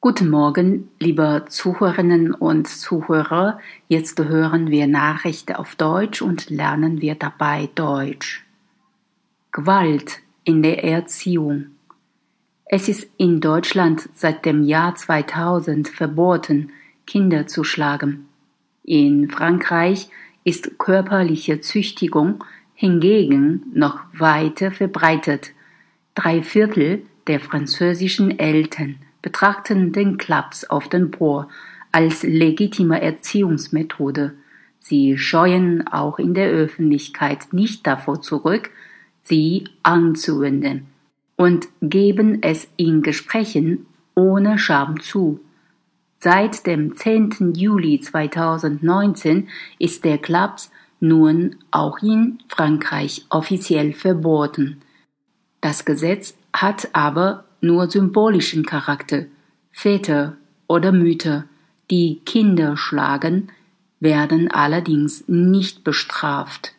Guten Morgen, liebe Zuhörerinnen und Zuhörer. Jetzt hören wir Nachrichten auf Deutsch und lernen wir dabei Deutsch. Gewalt in der Erziehung. Es ist in Deutschland seit dem Jahr 2000 verboten, Kinder zu schlagen. In Frankreich ist körperliche Züchtigung hingegen noch weiter verbreitet. Drei Viertel der französischen Eltern betrachten den Klaps auf den Po als legitime Erziehungsmethode. Sie scheuen auch in der Öffentlichkeit nicht davor zurück, sie anzuwenden und geben es in Gesprächen ohne Scham zu. Seit dem 10. Juli 2019 ist der Klaps nun auch in Frankreich offiziell verboten. Das Gesetz hat aber nur symbolischen Charakter. Väter oder Mütter, die Kinder schlagen, werden allerdings nicht bestraft.